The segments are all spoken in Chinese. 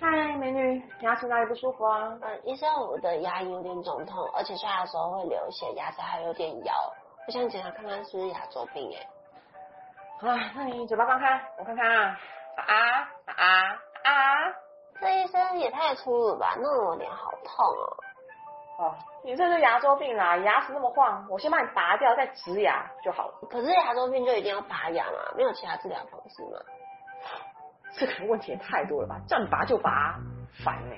嗨，美女，牙齿哪里不舒服啊？嗯，医生，我的牙龈有点肿痛，而且刷牙的时候会流血，牙齿还有点摇，我想检查看看是不是牙周病哎。啊，那你嘴巴放开，我看看啊。啊啊啊！这医生也太粗鲁吧，弄得我脸好痛哦。哦，你这是牙周病啦，牙齿那么晃，我先把你拔掉，再植牙就好了。可是牙周病就一定要拔牙吗？没有其他治疗方式吗？这个问题也太多了吧？叫你拔就拔，烦呢。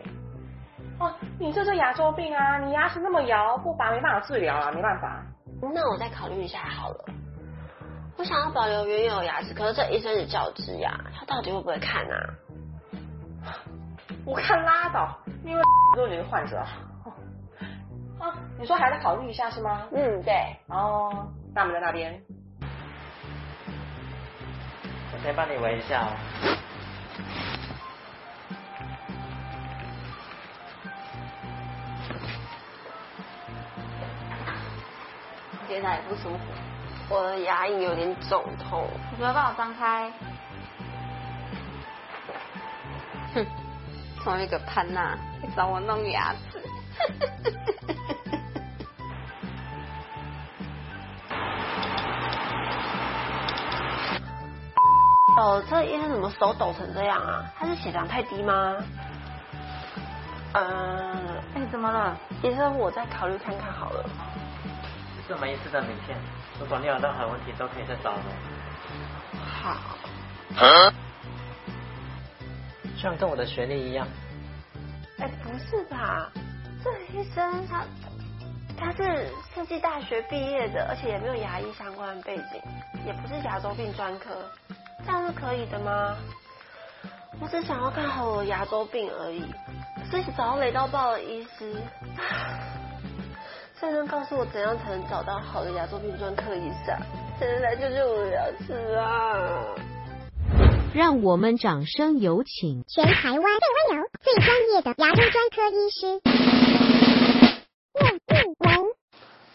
哦，你这是牙周病啊，你牙齿那么摇，不拔没办法治疗啊，没办法。那我再考虑一下好了。我想要保留原有牙齿，可是这医生只叫我植牙，他到底会不会看啊？我看拉倒，因为都是你的患者。啊，你说还在考虑一下是吗？嗯，对。哦，大门在那边。我先帮你闻一下哦。觉得哪里不舒服？我的牙龈有点肿痛。你不要帮我张开。哼，同一个潘娜找我弄牙齿。哦，这医生怎么手抖成这样啊？他是血糖太低吗？嗯，哎，怎么了？医生，我再考虑看看好了。是梅医师的名片，如果你有任何问题，都可以再找我。好。像跟我的学历一样。哎，不是吧？这医生他他是世纪大学毕业的，而且也没有牙医相关的背景，也不是牙周病专科，这样是可以的吗？我只想要看好我牙周病而已，是找到雷到爆的医师。谁能告诉我怎样才能找到好的牙周病专科医生？谁能来救救我的牙齿啊？让我们掌声有请全台湾最温柔、最专业的牙周专科医师叶志文。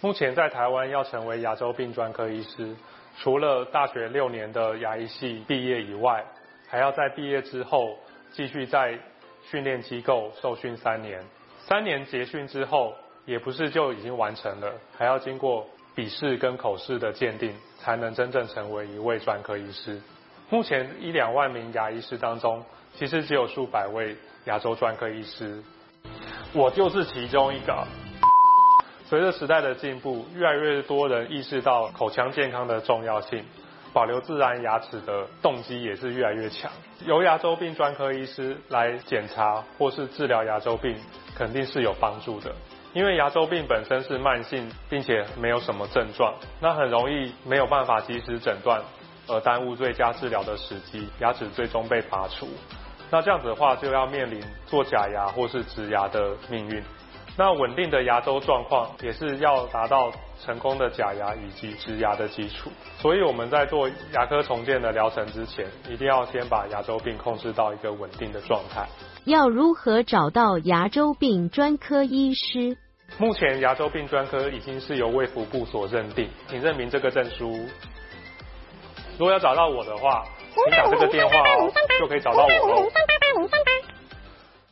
目前在台湾要成为牙周病专科医师，除了大学六年的牙医系毕业以外，还要在毕业之后继续在训练机构受训三年。三年结训之后，也不是就已经完成了，还要经过笔试跟口试的鉴定，才能真正成为一位专科医师。目前一两万名牙医师当中，其实只有数百位牙周专科医师，我就是其中一个。随着时代的进步，越来越多人意识到口腔健康的重要性，保留自然牙齿的动机也是越来越强。由牙周病专科医师来检查或是治疗牙周病，肯定是有帮助的。因为牙周病本身是慢性，并且没有什么症状，那很容易没有办法及时诊断。而耽误最佳治疗的时机，牙齿最终被拔除。那这样子的话，就要面临做假牙或是植牙的命运。那稳定的牙周状况，也是要达到成功的假牙以及植牙的基础。所以我们在做牙科重建的疗程之前，一定要先把牙周病控制到一个稳定的状态。要如何找到牙周病专科医师？目前牙周病专科已经是由卫福部所认定，请证明这个证书。如果要找到我的话，请打这个电话哦，就可以找到我喽。